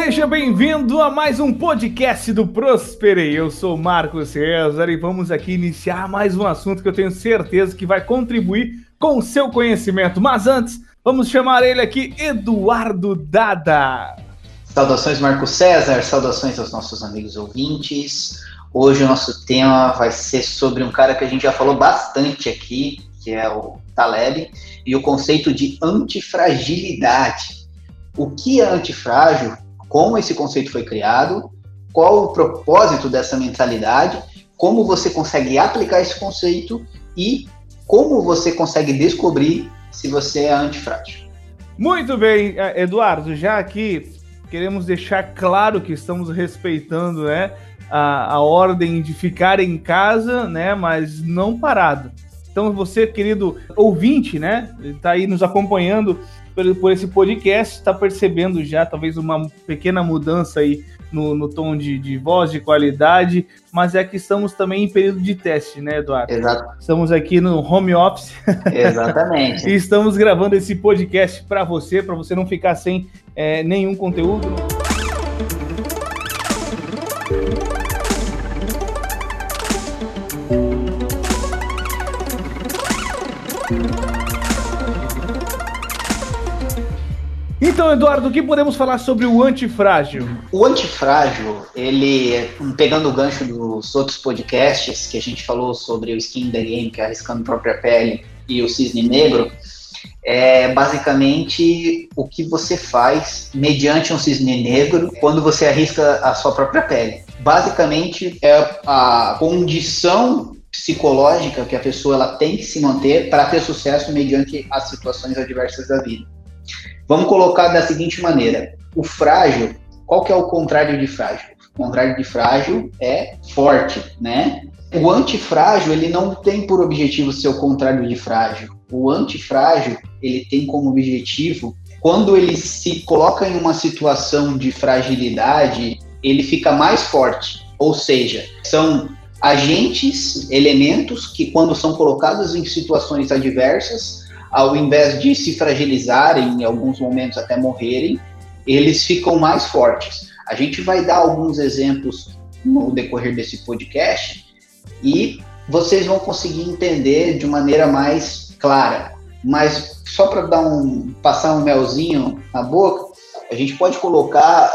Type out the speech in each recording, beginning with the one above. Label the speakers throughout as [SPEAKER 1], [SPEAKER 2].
[SPEAKER 1] Seja bem-vindo a mais um podcast do Prosperei. Eu sou Marcos César e vamos aqui iniciar mais um assunto que eu tenho certeza que vai contribuir com o seu conhecimento. Mas antes, vamos chamar ele aqui, Eduardo Dada.
[SPEAKER 2] Saudações, Marcos César, saudações aos nossos amigos ouvintes. Hoje o nosso tema vai ser sobre um cara que a gente já falou bastante aqui, que é o Taleb, e o conceito de antifragilidade. O que é antifrágil? Como esse conceito foi criado, qual o propósito dessa mentalidade, como você consegue aplicar esse conceito e como você consegue descobrir se você é antifrágil.
[SPEAKER 1] Muito bem, é, Eduardo, já aqui queremos deixar claro que estamos respeitando né, a, a ordem de ficar em casa, né, mas não parado. Então, você, querido ouvinte, né, está aí nos acompanhando por, por esse podcast, está percebendo já talvez uma pequena mudança aí no, no tom de, de, voz, de qualidade, mas é que estamos também em período de teste, né, Eduardo?
[SPEAKER 2] Exato.
[SPEAKER 1] Estamos aqui no home office.
[SPEAKER 2] Exatamente.
[SPEAKER 1] e estamos gravando esse podcast para você, para você não ficar sem é, nenhum conteúdo. Então, Eduardo, o que podemos falar sobre o antifrágil?
[SPEAKER 2] O antifrágil, ele, pegando o gancho dos outros podcasts que a gente falou sobre o skin the game, que é arriscando própria pele, e o cisne negro, é basicamente o que você faz mediante um cisne negro quando você arrisca a sua própria pele. Basicamente é a condição psicológica que a pessoa ela tem que se manter para ter sucesso mediante as situações adversas da vida. Vamos colocar da seguinte maneira: o frágil, qual que é o contrário de frágil? O contrário de frágil é forte, né? O antifrágil, ele não tem por objetivo ser o contrário de frágil. O antifrágil, ele tem como objetivo, quando ele se coloca em uma situação de fragilidade, ele fica mais forte. Ou seja, são agentes, elementos que, quando são colocados em situações adversas, ao invés de se fragilizarem, em alguns momentos até morrerem, eles ficam mais fortes. A gente vai dar alguns exemplos no decorrer desse podcast e vocês vão conseguir entender de maneira mais clara. Mas só para dar um passar um melzinho na boca, a gente pode colocar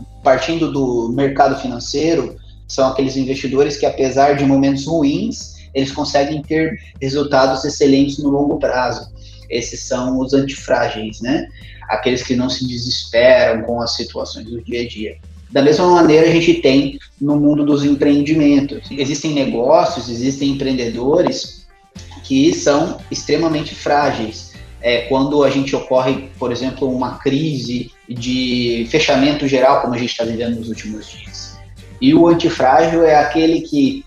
[SPEAKER 2] uh, partindo do mercado financeiro, são aqueles investidores que apesar de momentos ruins, eles conseguem ter resultados excelentes no longo prazo. Esses são os antifrágeis, né? Aqueles que não se desesperam com as situações do dia a dia. Da mesma maneira, a gente tem no mundo dos empreendimentos. Existem negócios, existem empreendedores que são extremamente frágeis. É, quando a gente ocorre, por exemplo, uma crise de fechamento geral, como a gente está vivendo nos últimos dias. E o antifrágil é aquele que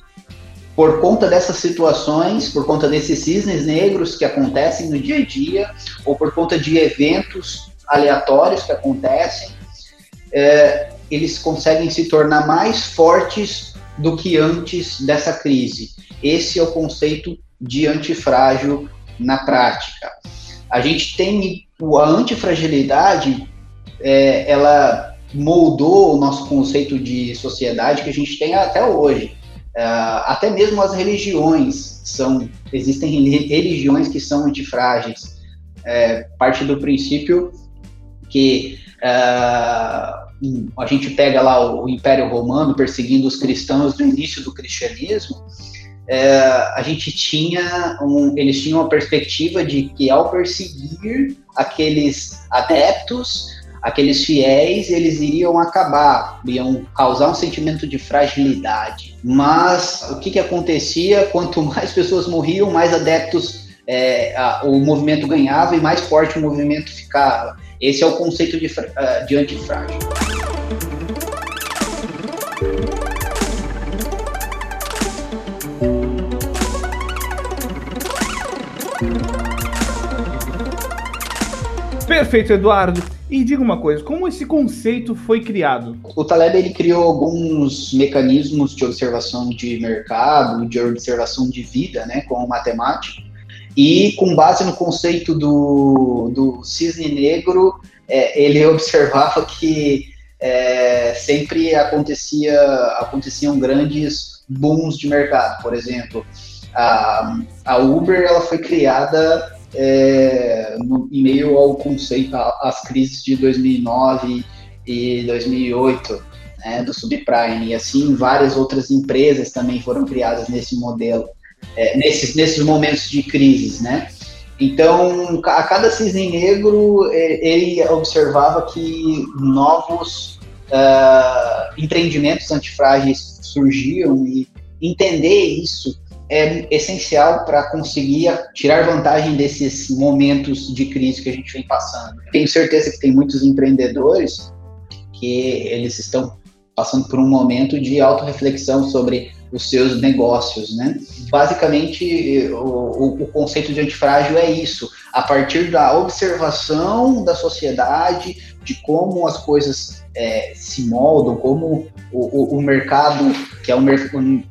[SPEAKER 2] por conta dessas situações, por conta desses cisnes negros que acontecem no dia a dia, ou por conta de eventos aleatórios que acontecem, é, eles conseguem se tornar mais fortes do que antes dessa crise. Esse é o conceito de antifrágil na prática. A gente tem a antifragilidade, é, ela moldou o nosso conceito de sociedade que a gente tem até hoje. Uh, até mesmo as religiões são existem religiões que são antifrágeis. É, parte do princípio que uh, a gente pega lá o, Império Romano perseguindo os cristãos no início do cristianismo é, a gente tinha um, eles tinham a perspectiva de que ao perseguir aqueles adeptos aqueles fiéis eles iriam acabar, iam causar um sentimento de fragilidade. Mas o que, que acontecia? Quanto mais pessoas morriam, mais adeptos é, a, o movimento ganhava e mais forte o movimento ficava. Esse é o conceito de, uh, de antifrágil.
[SPEAKER 1] Perfeito, Eduardo. E diga uma coisa, como esse conceito foi criado?
[SPEAKER 2] O Taleb ele criou alguns mecanismos de observação de mercado, de observação de vida, né, com matemática, e com base no conceito do, do cisne negro, é, ele observava que é, sempre acontecia, aconteciam grandes booms de mercado. Por exemplo, a, a Uber ela foi criada é, no, em meio ao conceito, às crises de 2009 e 2008, né, do subprime, e assim várias outras empresas também foram criadas nesse modelo, é, nesses, nesses momentos de crise, né? Então, a cada cisne negro, é, ele observava que novos uh, empreendimentos antifrágeis surgiam e entender isso é essencial para conseguir tirar vantagem desses momentos de crise que a gente vem passando. Tenho certeza que tem muitos empreendedores que eles estão passando por um momento de autorreflexão sobre os seus negócios, né? Basicamente, o, o, conceito de antifrágil é isso. A partir da observação da sociedade, de como as coisas é, se moldam, como o, o, mercado, que é um,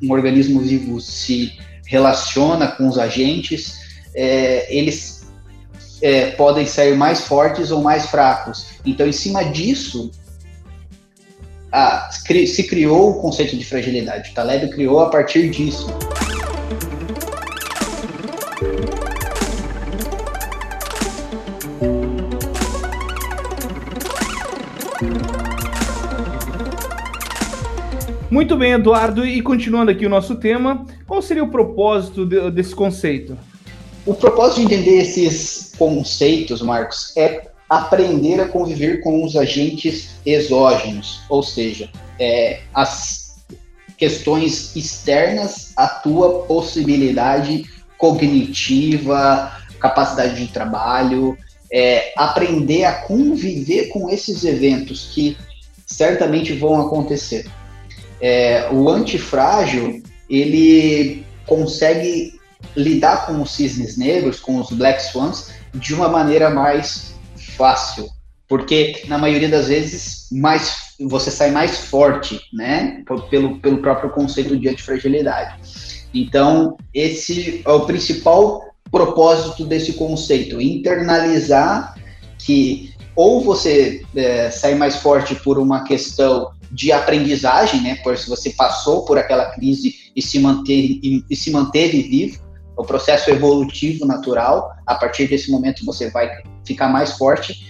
[SPEAKER 2] um, organismo vivo, se relaciona com os agentes, é, eles é, podem sair mais fortes ou mais fracos. Então, em cima disso, a, se criou o conceito de fragilidade. O Taleb criou a partir disso.
[SPEAKER 1] Muito bem, Eduardo, e continuando aqui o nosso tema, qual seria o propósito de, desse conceito?
[SPEAKER 2] O propósito de entender esses conceitos, Marcos, é aprender a conviver com os agentes exógenos, ou seja, é, as questões externas à tua possibilidade cognitiva, capacidade de trabalho, é, aprender a conviver com esses eventos que certamente vão acontecer é, o antifrágil ele consegue lidar com os cisnes negros, com os black swans, de uma maneira mais fácil, porque na maioria das vezes mais você sai mais forte, né, pelo, pelo próprio conceito de antifragilidade. Então esse é o principal propósito desse conceito, internalizar que ou você é, sai mais forte por uma questão de aprendizagem, né? Por se você passou por aquela crise e se manteve, e, e se manteve vivo, o processo evolutivo natural. A partir desse momento você vai ficar mais forte,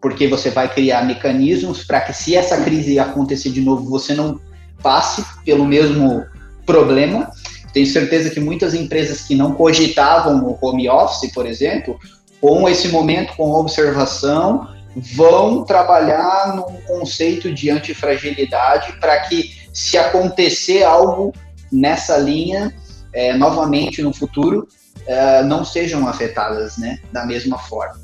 [SPEAKER 2] porque você vai criar mecanismos para que se essa crise acontecer de novo, você não passe pelo mesmo problema. Tenho certeza que muitas empresas que não cogitavam o home office, por exemplo, com esse momento, com observação, vão trabalhar num conceito de antifragilidade para que, se acontecer algo nessa linha, é, novamente no futuro, é, não sejam afetadas né, da mesma forma.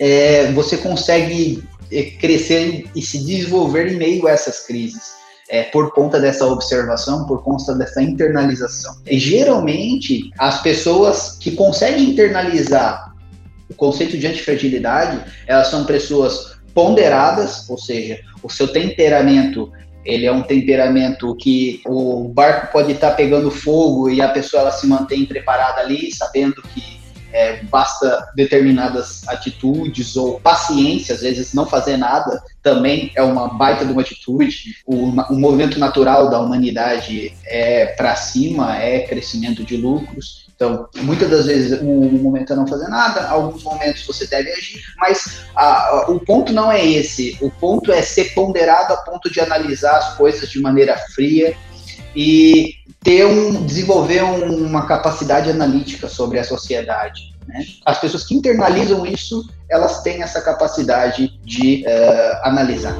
[SPEAKER 2] É, você consegue é, crescer e se desenvolver em meio a essas crises. É, por conta dessa observação, por conta dessa internalização. E, geralmente, as pessoas que conseguem internalizar o conceito de antifragilidade, elas são pessoas ponderadas, ou seja, o seu temperamento ele é um temperamento que o barco pode estar pegando fogo e a pessoa ela se mantém preparada ali, sabendo que é, basta determinadas atitudes ou paciência, às vezes não fazer nada também é uma baita de uma atitude. O, o movimento natural da humanidade é para cima, é crescimento de lucros. Então, muitas das vezes o momento é não fazer nada, alguns momentos você deve agir, mas a, a, o ponto não é esse. O ponto é ser ponderado a ponto de analisar as coisas de maneira fria e ter um, desenvolver um, uma capacidade analítica sobre a sociedade. Né? As pessoas que internalizam isso, elas têm essa capacidade de uh, analisar.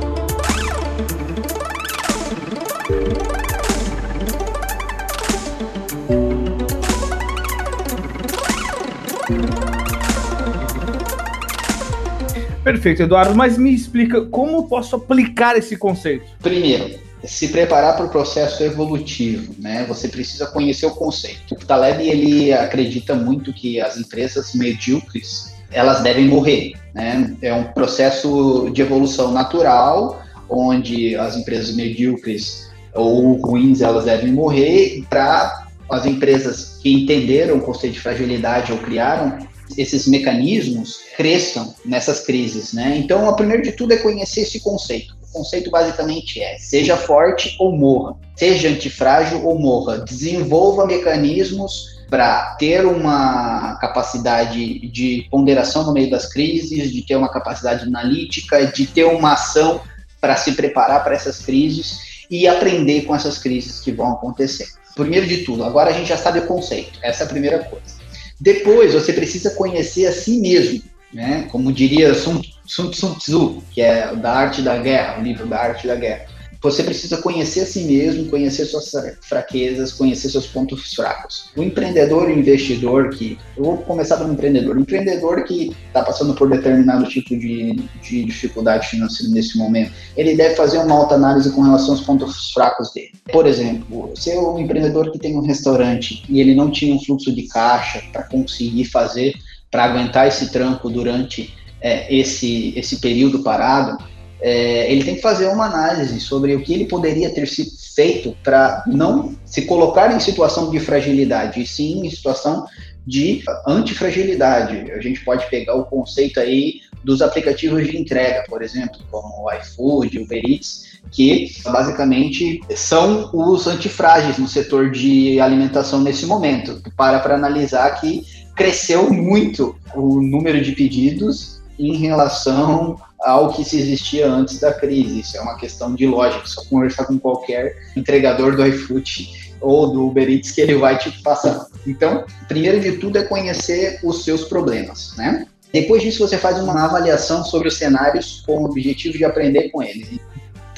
[SPEAKER 1] Perfeito, Eduardo, mas me explica como posso aplicar esse conceito?
[SPEAKER 2] Primeiro, se preparar para o processo evolutivo, né? Você precisa conhecer o conceito. O Taleb ele acredita muito que as empresas medíocres elas devem morrer, né? É um processo de evolução natural onde as empresas medíocres ou ruins elas devem morrer para as empresas que entenderam o conceito de fragilidade ou criaram esses mecanismos cresçam nessas crises, né? Então, o primeiro de tudo é conhecer esse conceito. O conceito basicamente é: seja forte ou morra, seja antifrágil ou morra, desenvolva mecanismos para ter uma capacidade de ponderação no meio das crises, de ter uma capacidade analítica, de ter uma ação para se preparar para essas crises e aprender com essas crises que vão acontecer. Primeiro de tudo, agora a gente já sabe o conceito, essa é a primeira coisa. Depois, você precisa conhecer a si mesmo, né? Como diria Sun, Sun, Sun Tzu, que é da arte da guerra, o livro da arte da guerra você precisa conhecer a si mesmo, conhecer suas fraquezas, conhecer seus pontos fracos. O empreendedor e o investidor que. Eu vou começar pelo empreendedor. O empreendedor que está passando por determinado tipo de, de dificuldade financeira nesse momento, ele deve fazer uma autoanálise com relação aos pontos fracos dele. Por exemplo, se é um empreendedor que tem um restaurante e ele não tinha um fluxo de caixa para conseguir fazer, para aguentar esse tranco durante é, esse, esse período parado, é, ele tem que fazer uma análise sobre o que ele poderia ter sido feito para não se colocar em situação de fragilidade, e sim em situação de antifragilidade. A gente pode pegar o conceito aí dos aplicativos de entrega, por exemplo, como o iFood, o Uber Eats, que basicamente são os antifrágeis no setor de alimentação nesse momento. Para para analisar que cresceu muito o número de pedidos em relação ao que se existia antes da crise. Isso é uma questão de lógica. Só conversar com qualquer entregador do iFood ou do Uber Eats que ele vai te passar. Então, primeiro de tudo é conhecer os seus problemas, né? Depois disso, você faz uma avaliação sobre os cenários com o objetivo de aprender com eles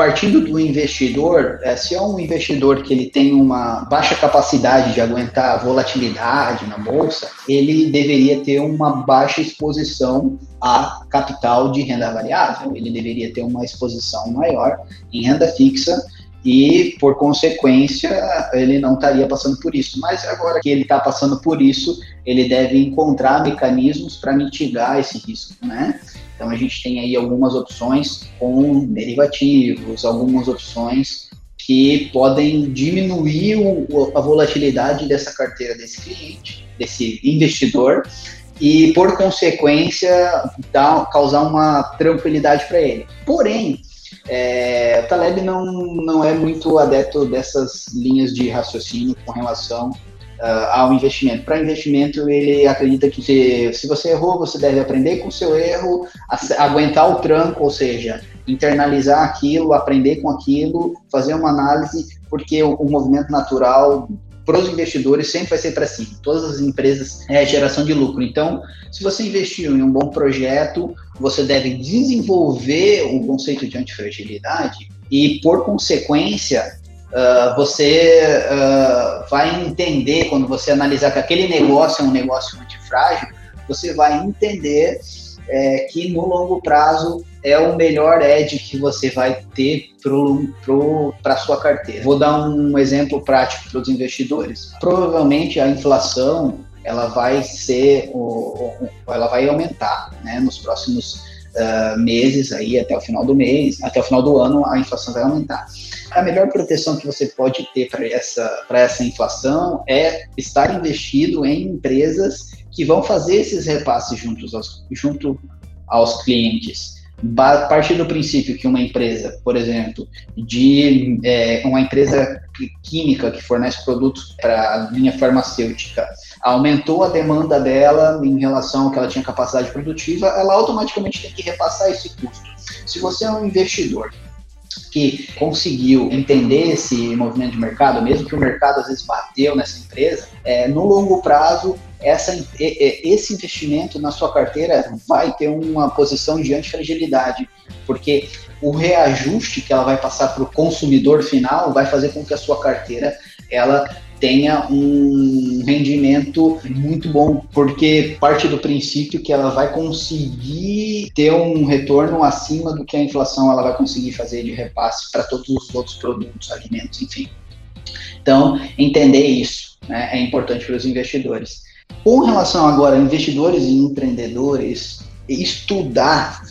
[SPEAKER 2] partindo do investidor, é, se é um investidor que ele tem uma baixa capacidade de aguentar volatilidade na bolsa, ele deveria ter uma baixa exposição a capital de renda variável, ele deveria ter uma exposição maior em renda fixa e, por consequência, ele não estaria passando por isso. Mas agora que ele está passando por isso, ele deve encontrar mecanismos para mitigar esse risco, né? Então a gente tem aí algumas opções com derivativos, algumas opções que podem diminuir o, a volatilidade dessa carteira desse cliente, desse investidor, e por consequência dar, causar uma tranquilidade para ele. Porém, é, o Taleb não, não é muito adepto dessas linhas de raciocínio com relação ao investimento. Para investimento, ele acredita que se, se você errou, você deve aprender com o seu erro, aguentar o tranco, ou seja, internalizar aquilo, aprender com aquilo, fazer uma análise, porque o, o movimento natural para os investidores sempre vai ser para cima. Todas as empresas é geração de lucro. Então, se você investiu em um bom projeto, você deve desenvolver o conceito de antifragilidade e, por consequência, uh, você uh, vai entender, quando você analisar que aquele negócio é um negócio antifrágil, você vai entender é, que no longo prazo é o melhor edge que você vai ter para a sua carteira. Vou dar um exemplo prático para os investidores. Provavelmente a inflação ela vai ser, ela vai aumentar, né, nos próximos uh, meses aí até o final do mês, até o final do ano a inflação vai aumentar. A melhor proteção que você pode ter para essa, essa inflação é estar investido em empresas que vão fazer esses repasses juntos aos, junto aos clientes. A partir do princípio que uma empresa, por exemplo, de é, uma empresa química que fornece produtos para a linha farmacêutica, aumentou a demanda dela em relação ao que ela tinha capacidade produtiva, ela automaticamente tem que repassar esse custo. Se você é um investidor que conseguiu entender esse movimento de mercado, mesmo que o mercado às vezes bateu nessa empresa, é, no longo prazo, essa, esse investimento na sua carteira vai ter uma posição de antifragilidade, porque o reajuste que ela vai passar para o consumidor final vai fazer com que a sua carteira ela tenha um rendimento muito bom, porque parte do princípio que ela vai conseguir ter um retorno acima do que a inflação ela vai conseguir fazer de repasse para todos os outros produtos, alimentos, enfim. Então, entender isso né, é importante para os investidores. Com relação agora a investidores e empreendedores, estudar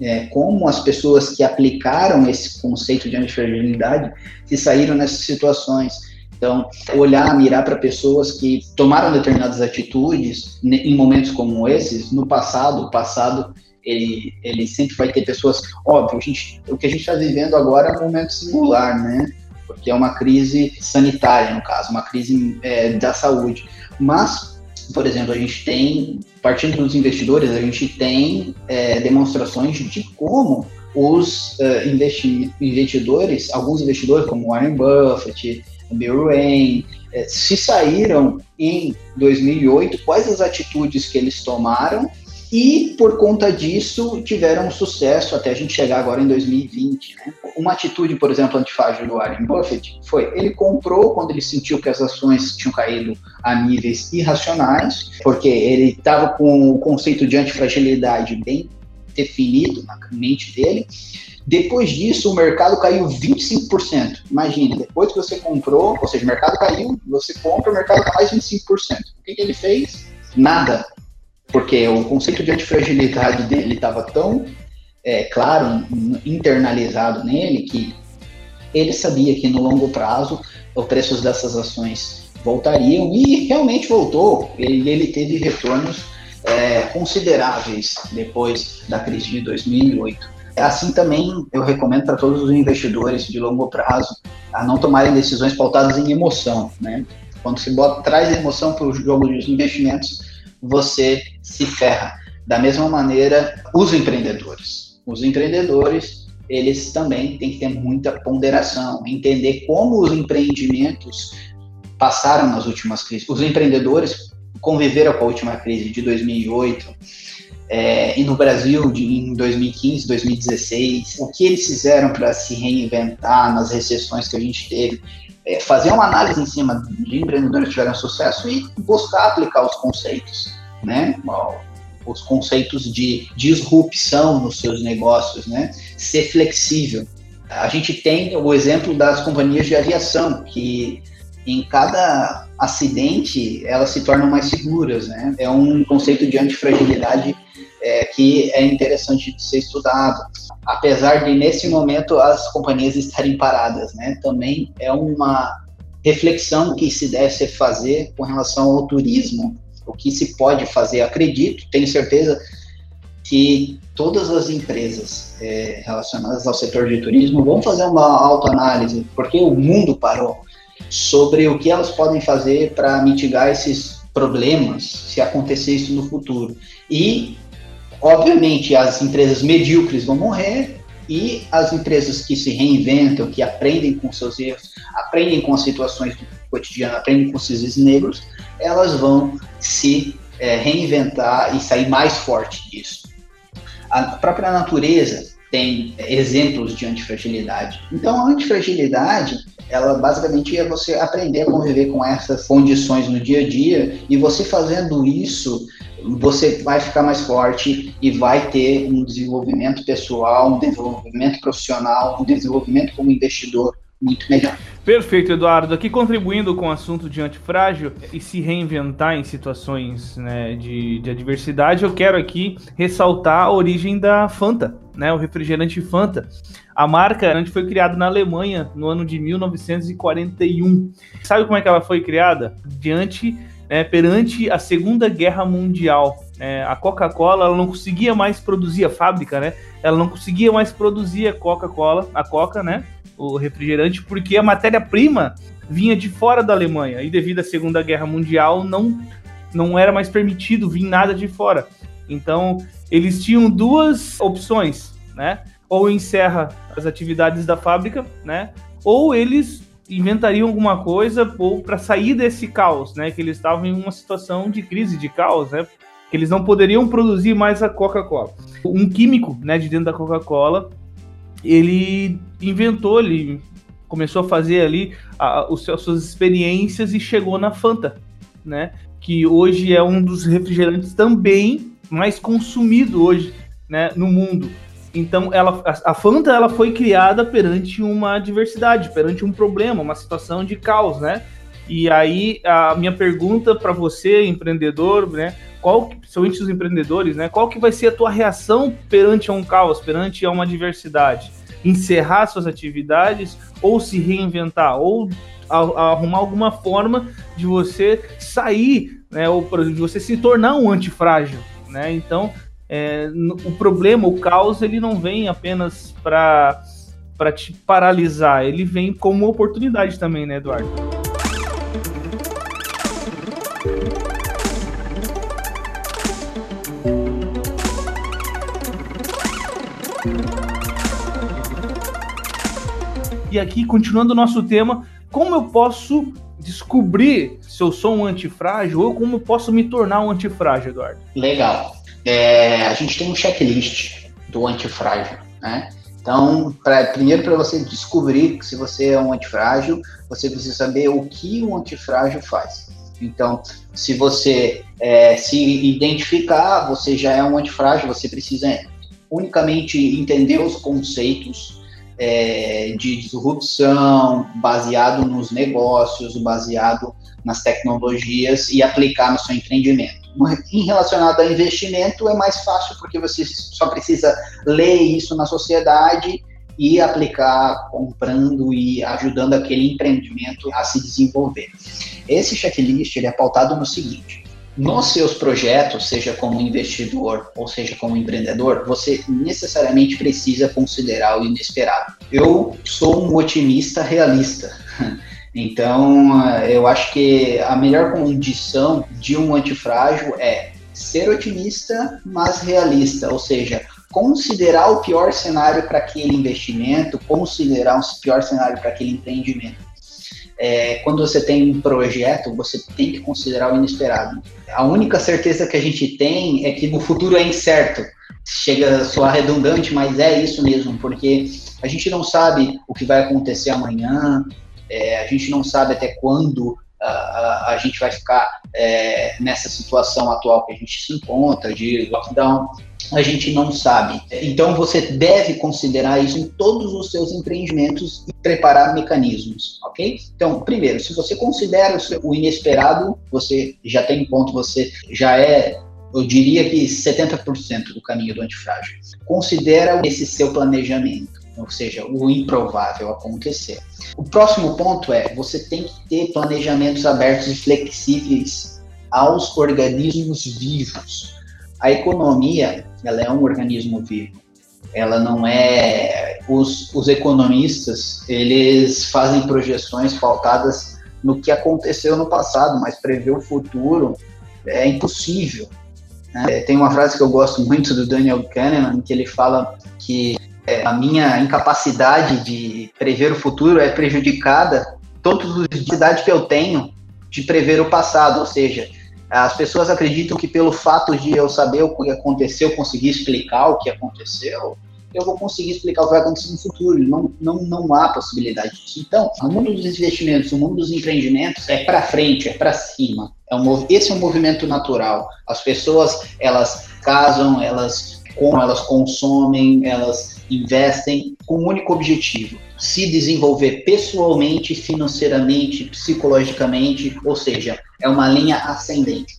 [SPEAKER 2] é, como as pessoas que aplicaram esse conceito de antifragilidade se saíram nessas situações então, olhar, mirar para pessoas que tomaram determinadas atitudes em momentos como esses, no passado, o passado ele, ele sempre vai ter pessoas. Óbvio, gente, o que a gente está vivendo agora é um momento singular, né? Porque é uma crise sanitária, no caso, uma crise é, da saúde. Mas, por exemplo, a gente tem, partindo dos investidores, a gente tem é, demonstrações de como os uh, investidores, alguns investidores, como Warren Buffett, Bill Wayne, eh, se saíram em 2008, quais as atitudes que eles tomaram e por conta disso tiveram sucesso até a gente chegar agora em 2020. Né? Uma atitude, por exemplo, antifrágil do Warren Buffett foi ele comprou quando ele sentiu que as ações tinham caído a níveis irracionais, porque ele estava com o conceito de antifragilidade bem definido na mente dele. Depois disso, o mercado caiu 25%. Imagine, depois que você comprou, ou seja, o mercado caiu, você compra, o mercado cai mais 25%. O que, que ele fez? Nada. Porque o conceito de antifragilidade dele estava tão é, claro, internalizado nele, que ele sabia que no longo prazo os preços dessas ações voltariam e realmente voltou. Ele, ele teve retornos é, consideráveis depois da crise de 2008. Assim também eu recomendo para todos os investidores de longo prazo a não tomarem decisões pautadas em emoção. Né? Quando se bota, traz emoção para o jogo dos investimentos, você se ferra. Da mesma maneira, os empreendedores. Os empreendedores, eles também têm que ter muita ponderação, entender como os empreendimentos passaram nas últimas crises. Os empreendedores conviveram com a última crise de 2008 é, e no Brasil de, em 2015, 2016, o que eles fizeram para se reinventar nas recessões que a gente teve, é, fazer uma análise em cima de empreendedores que tiveram sucesso e buscar aplicar os conceitos, né? Os conceitos de disrupção nos seus negócios, né? Ser flexível. A gente tem o exemplo das companhias de aviação, que em cada acidente elas se tornam mais seguras, né? É um conceito de antifragilidade é, que é interessante de ser estudado. Apesar de nesse momento as companhias estarem paradas, né? Também é uma reflexão que se deve fazer com relação ao turismo, o que se pode fazer. Acredito, tenho certeza que todas as empresas é, relacionadas ao setor de turismo vão fazer uma autoanálise, porque o mundo parou sobre o que elas podem fazer para mitigar esses problemas se acontecer isso no futuro. E, obviamente, as empresas medíocres vão morrer e as empresas que se reinventam, que aprendem com seus erros, aprendem com as situações do cotidiano, aprendem com esses negros, elas vão se é, reinventar e sair mais forte disso. A própria natureza tem exemplos de antifragilidade. Então, a antifragilidade, ela basicamente é você aprender a conviver com essas condições no dia a dia e você fazendo isso, você vai ficar mais forte e vai ter um desenvolvimento pessoal, um desenvolvimento profissional, um desenvolvimento como investidor muito melhor.
[SPEAKER 1] Perfeito, Eduardo. Aqui contribuindo com o assunto de antifrágil e se reinventar em situações né, de, de adversidade, eu quero aqui ressaltar a origem da Fanta, né, o refrigerante Fanta. A marca foi criada na Alemanha no ano de 1941. Sabe como é que ela foi criada? Diante, né, perante a Segunda Guerra Mundial. É, a Coca-Cola não conseguia mais produzir a fábrica, né? Ela não conseguia mais produzir a Coca-Cola, a Coca, né? O refrigerante, porque a matéria-prima vinha de fora da Alemanha e devido à Segunda Guerra Mundial não não era mais permitido vir nada de fora. Então, eles tinham duas opções, né? Ou encerra as atividades da fábrica, né? Ou eles inventariam alguma coisa para sair desse caos, né? Que eles estavam em uma situação de crise, de caos, né? Que eles não poderiam produzir mais a Coca-Cola. Um químico, né, de dentro da Coca-Cola ele inventou, ele começou a fazer ali a, os, as suas experiências e chegou na Fanta, né? Que hoje é um dos refrigerantes também mais consumido hoje, né, no mundo. Então, ela, a, a Fanta ela foi criada perante uma adversidade, perante um problema, uma situação de caos, né? E aí a minha pergunta para você, empreendedor, né? Qual, principalmente os empreendedores, né? Qual que vai ser a tua reação perante um caos, perante uma adversidade? Encerrar suas atividades ou se reinventar ou arrumar alguma forma de você sair, né? Ou de você se tornar um antifrágil, né? Então é, o problema, o caos, ele não vem apenas para para te paralisar, ele vem como oportunidade também, né, Eduardo? E aqui, continuando o nosso tema, como eu posso descobrir se eu sou um antifrágil ou como eu posso me tornar um antifrágil, Eduardo?
[SPEAKER 2] Legal. É, a gente tem um checklist do antifrágil, né? Então, pra, primeiro para você descobrir se você é um antifrágil, você precisa saber o que o antifrágil faz. Então, se você é, se identificar, você já é um antifrágil, você precisa unicamente entender os conceitos é, de disrupção, baseado nos negócios, baseado nas tecnologias e aplicar no seu empreendimento. Em relacionado a investimento, é mais fácil porque você só precisa ler isso na sociedade e aplicar comprando e ajudando aquele empreendimento a se desenvolver. Esse checklist ele é pautado no seguinte: nos seus projetos, seja como investidor ou seja como empreendedor, você necessariamente precisa considerar o inesperado. Eu sou um otimista realista. Então, eu acho que a melhor condição de um antifrágil é ser otimista, mas realista, ou seja, considerar o pior cenário para aquele investimento, considerar o pior cenário para aquele empreendimento. É, quando você tem um projeto, você tem que considerar o inesperado. A única certeza que a gente tem é que no futuro é incerto. Chega a soar redundante, mas é isso mesmo, porque a gente não sabe o que vai acontecer amanhã, é, a gente não sabe até quando a, a, a gente vai ficar é, nessa situação atual que a gente se encontra, de lockdown, a gente não sabe. Então você deve considerar isso em todos os seus empreendimentos e preparar mecanismos, ok? Então, primeiro, se você considera o inesperado, você já tem um ponto, você já é eu diria que 70% do caminho do antifrágil. Considera esse seu planejamento, ou seja, o improvável acontecer. O próximo ponto é: você tem que ter planejamentos abertos e flexíveis aos organismos vivos. A economia, ela é um organismo vivo. Ela não é os, os economistas, eles fazem projeções pautadas no que aconteceu no passado, mas prever o futuro é impossível. Né? Tem uma frase que eu gosto muito do Daniel Kahneman, que ele fala que é, a minha incapacidade de prever o futuro é prejudicada todos os dias que eu tenho de prever o passado, ou seja, as pessoas acreditam que pelo fato de eu saber o que aconteceu, conseguir explicar o que aconteceu, eu vou conseguir explicar o que vai acontecer no futuro. Não, não, não há possibilidade disso. Então, o mundo dos investimentos, o mundo dos empreendimentos é para frente, é para cima. É um, esse é um movimento natural. As pessoas, elas casam, elas com elas consomem, elas investem com um único objetivo: se desenvolver pessoalmente, financeiramente, psicologicamente, ou seja, é uma linha ascendente.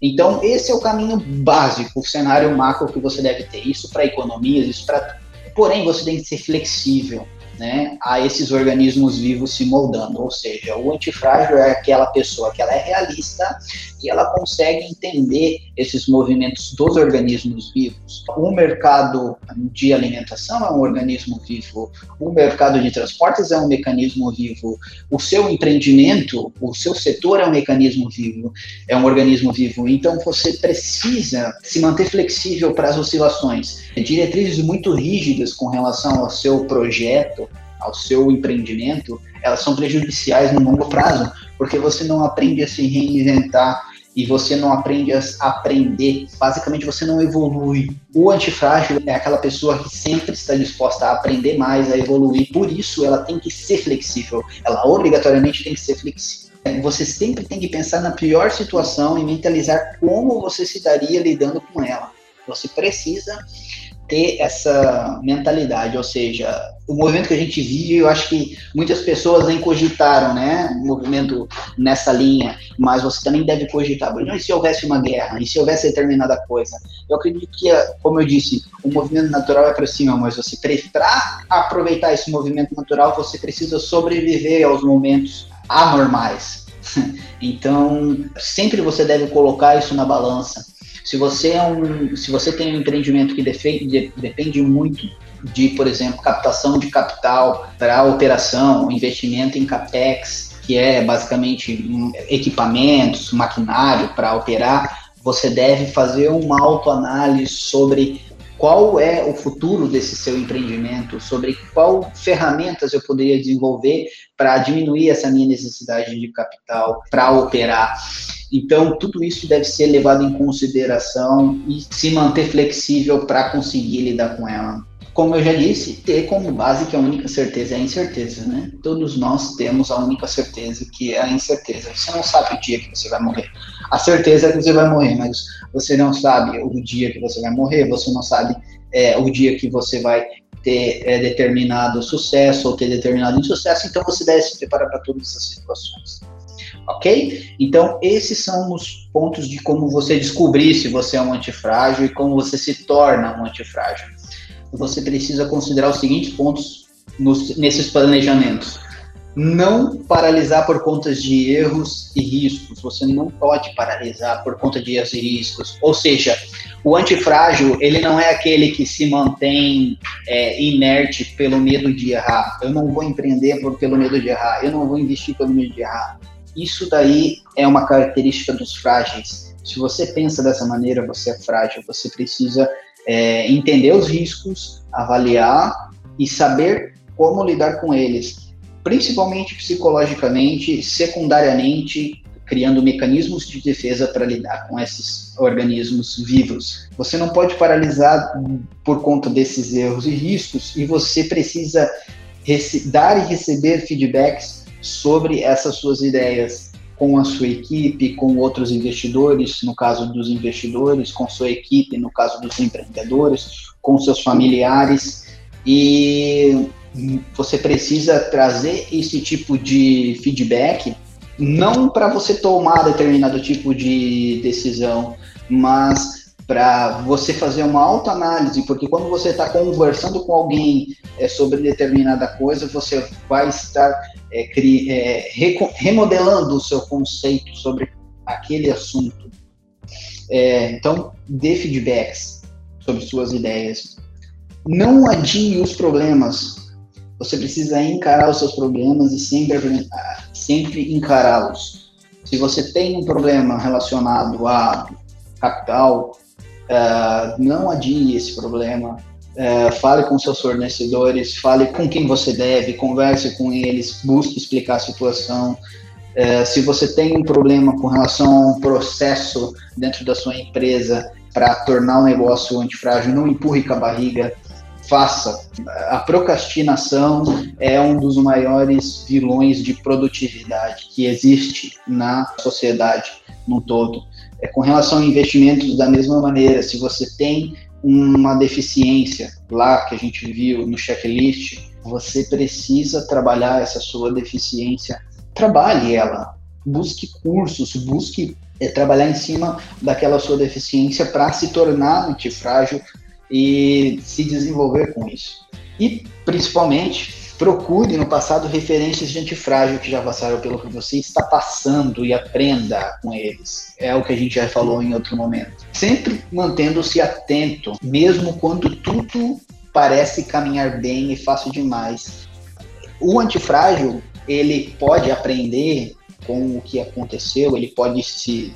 [SPEAKER 2] Então, esse é o caminho básico, o cenário macro que você deve ter. Isso para economias, isso para. Porém, você tem que ser flexível né, a esses organismos vivos se moldando. Ou seja, o antifrágil é aquela pessoa que ela é realista e ela consegue entender esses movimentos dos organismos vivos. O mercado de alimentação é um organismo vivo, o mercado de transportes é um mecanismo vivo, o seu empreendimento, o seu setor é um mecanismo vivo, é um organismo vivo. Então você precisa se manter flexível para as oscilações. Diretrizes muito rígidas com relação ao seu projeto ao seu empreendimento, elas são prejudiciais no longo prazo, porque você não aprende a se reinventar e você não aprende a aprender. Basicamente, você não evolui. O antifrágil é aquela pessoa que sempre está disposta a aprender mais, a evoluir. Por isso, ela tem que ser flexível. Ela obrigatoriamente tem que ser flexível. Você sempre tem que pensar na pior situação e mentalizar como você se daria lidando com ela. Você precisa ter essa mentalidade, ou seja, o movimento que a gente vive, eu acho que muitas pessoas nem cogitaram, né, o movimento nessa linha, mas você também deve cogitar, Bruno, e se houvesse uma guerra, e se houvesse determinada coisa? Eu acredito que, como eu disse, o movimento natural é para cima, mas você, para aproveitar esse movimento natural, você precisa sobreviver aos momentos anormais. Então, sempre você deve colocar isso na balança Se você é um, se você tem um empreendimento que defende, depende muito de, por exemplo, captação de capital para operação, investimento em capex, que é basicamente equipamentos, maquinário para operar, você deve fazer uma autoanálise sobre qual é o futuro desse seu empreendimento, sobre qual ferramentas eu poderia desenvolver para diminuir essa minha necessidade de capital para operar. Então, tudo isso deve ser levado em consideração e se manter flexível para conseguir lidar com ela como eu já disse, ter como base que a única certeza é a incerteza, né? Todos nós temos a única certeza que é a incerteza. Você não sabe o dia que você vai morrer. A certeza é que você vai morrer, mas você não sabe o dia que você vai morrer, você não sabe é, o dia que você vai ter é, determinado sucesso ou ter determinado insucesso, então você deve se preparar para todas essas situações. Ok? Então, esses são os pontos de como você descobrir se você é um antifrágil e como você se torna um antifrágil você precisa considerar os seguintes pontos nos, nesses planejamentos. Não paralisar por conta de erros e riscos. Você não pode paralisar por conta de erros e riscos. Ou seja, o antifrágil, ele não é aquele que se mantém é, inerte pelo medo de errar. Eu não vou empreender por, pelo medo de errar. Eu não vou investir pelo medo de errar. Isso daí é uma característica dos frágeis. Se você pensa dessa maneira, você é frágil. Você precisa é, entender os riscos, avaliar e saber como lidar com eles, principalmente psicologicamente, secundariamente, criando mecanismos de defesa para lidar com esses organismos vivos. Você não pode paralisar por conta desses erros e riscos e você precisa dar e receber feedbacks sobre essas suas ideias com a sua equipe, com outros investidores, no caso dos investidores, com sua equipe, no caso dos empreendedores, com seus familiares. E você precisa trazer esse tipo de feedback, não para você tomar determinado tipo de decisão, mas para você fazer uma autoanálise, porque quando você está conversando com alguém é, sobre determinada coisa, você vai estar é, cri, é, remodelando o seu conceito sobre aquele assunto. É, então, dê feedbacks sobre suas ideias. Não adie os problemas. Você precisa encarar os seus problemas e sempre, sempre encará-los. Se você tem um problema relacionado a capital, uh, não adie esse problema. Uh, fale com seus fornecedores, fale com quem você deve, converse com eles, busque explicar a situação. Uh, se você tem um problema com relação a um processo dentro da sua empresa para tornar o negócio antifrágil, não empurre com a barriga, faça. A procrastinação é um dos maiores vilões de produtividade que existe na sociedade no todo. É, com relação a investimentos, da mesma maneira, se você tem uma deficiência lá que a gente viu no checklist, você precisa trabalhar essa sua deficiência. Trabalhe ela, busque cursos, busque é, trabalhar em cima daquela sua deficiência para se tornar antifrágil e se desenvolver com isso. E, principalmente, Procure no passado referências de antifrágil que já passaram pelo que você está passando e aprenda com eles. É o que a gente já falou em outro momento. Sempre mantendo-se atento, mesmo quando tudo parece caminhar bem e fácil demais. O antifrágil, ele pode aprender com o que aconteceu, ele pode se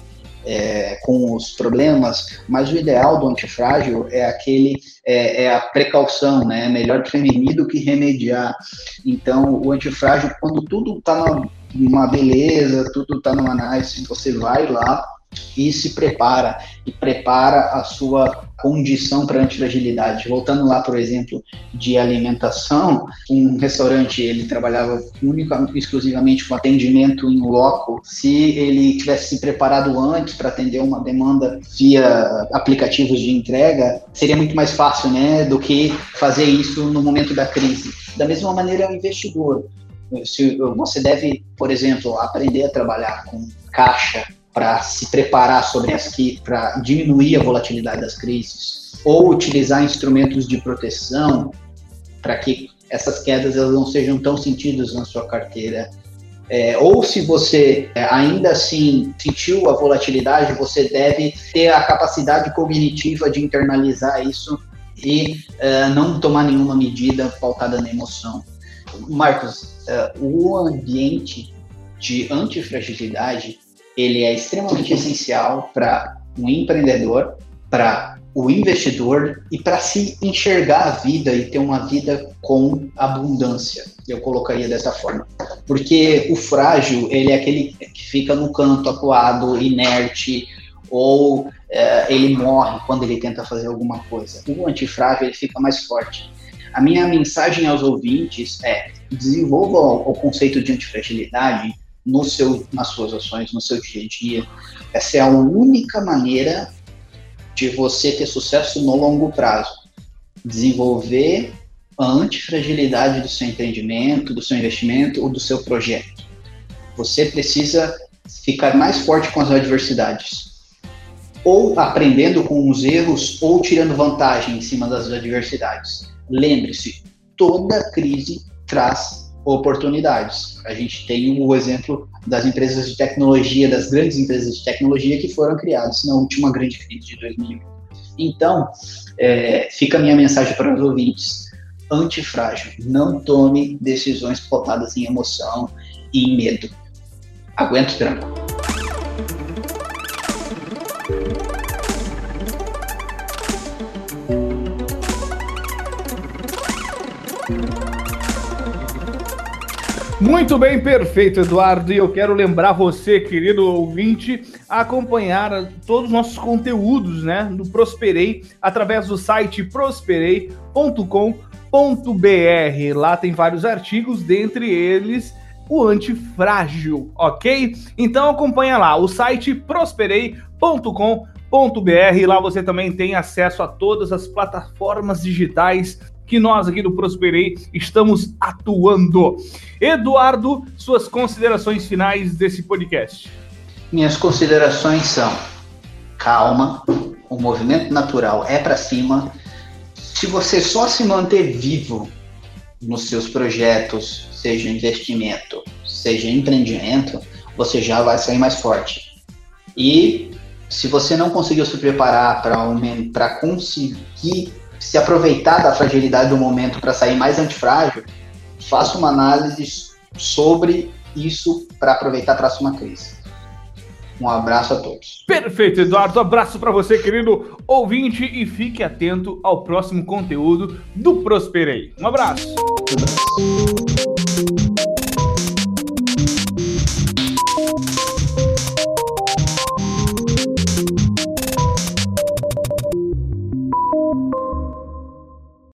[SPEAKER 2] é, com os problemas, mas o ideal do antifrágil é aquele, é, é a precaução, né? É melhor prevenir do que remediar. Então, o antifrágil, quando tudo está numa beleza, tudo está numa nice, você vai lá e se prepara, e prepara a sua condição para antifragilidade. Voltando lá, por exemplo, de alimentação, um restaurante ele trabalhava única, exclusivamente com atendimento em loco. Se ele tivesse se preparado antes para atender uma demanda via aplicativos de entrega, seria muito mais fácil, né, do que fazer isso no momento da crise. Da mesma maneira, o investidor, se você deve, por exemplo, aprender a trabalhar com caixa para se preparar sobre as que para diminuir a volatilidade das crises ou utilizar instrumentos de proteção para que essas quedas elas não sejam tão sentidas na sua carteira. É, ou se você é, ainda assim sentiu a volatilidade, você deve ter a capacidade cognitiva de internalizar isso e é, não tomar nenhuma medida pautada na emoção. Marcos, é, o ambiente de antifragilidade ele é extremamente essencial para um empreendedor, para o investidor e para se enxergar a vida e ter uma vida com abundância. Eu colocaria dessa forma. Porque o frágil, ele é aquele que fica no canto, acuado, inerte, ou é, ele morre quando ele tenta fazer alguma coisa. O antifrágil, ele fica mais forte. A minha mensagem aos ouvintes é: desenvolva o conceito de antifragilidade no seu, nas suas ações, no seu dia a dia. Essa é a única maneira de você ter sucesso no longo prazo. Desenvolver a antifragilidade do seu empreendimento, do seu investimento ou do seu projeto. Você precisa ficar mais forte com as adversidades. Ou aprendendo com os erros ou tirando vantagem em cima das adversidades. Lembre-se, toda crise traz oportunidades. A gente tem o exemplo das empresas de tecnologia, das grandes empresas de tecnologia que foram criadas na última grande crise de 2008. Então, é, fica a minha mensagem para os ouvintes: antifrágil, não tome decisões pautadas em emoção e em medo. Aguenta o tranco.
[SPEAKER 1] Muito bem, perfeito, Eduardo. E eu quero lembrar você, querido ouvinte, a acompanhar todos os nossos conteúdos, né, no Prosperei, através do site prosperei.com.br. Lá tem vários artigos, dentre eles o antifrágil, ok? Então acompanha lá, o site prosperei.com.br. Lá você também tem acesso a todas as plataformas digitais que nós aqui do Prosperei estamos atuando. Eduardo, suas considerações finais desse podcast.
[SPEAKER 2] Minhas considerações são: calma, o movimento natural é para cima. Se você só se manter vivo nos seus projetos, seja investimento, seja empreendimento, você já vai sair mais forte. E se você não conseguiu se preparar para conseguir se aproveitar da fragilidade do momento para sair mais antifrágil, faça uma análise sobre isso para aproveitar a próxima crise. Um abraço a todos.
[SPEAKER 1] Perfeito, Eduardo. Abraço para você, querido ouvinte, e fique atento ao próximo conteúdo do Prosperei. Um abraço. Um abraço.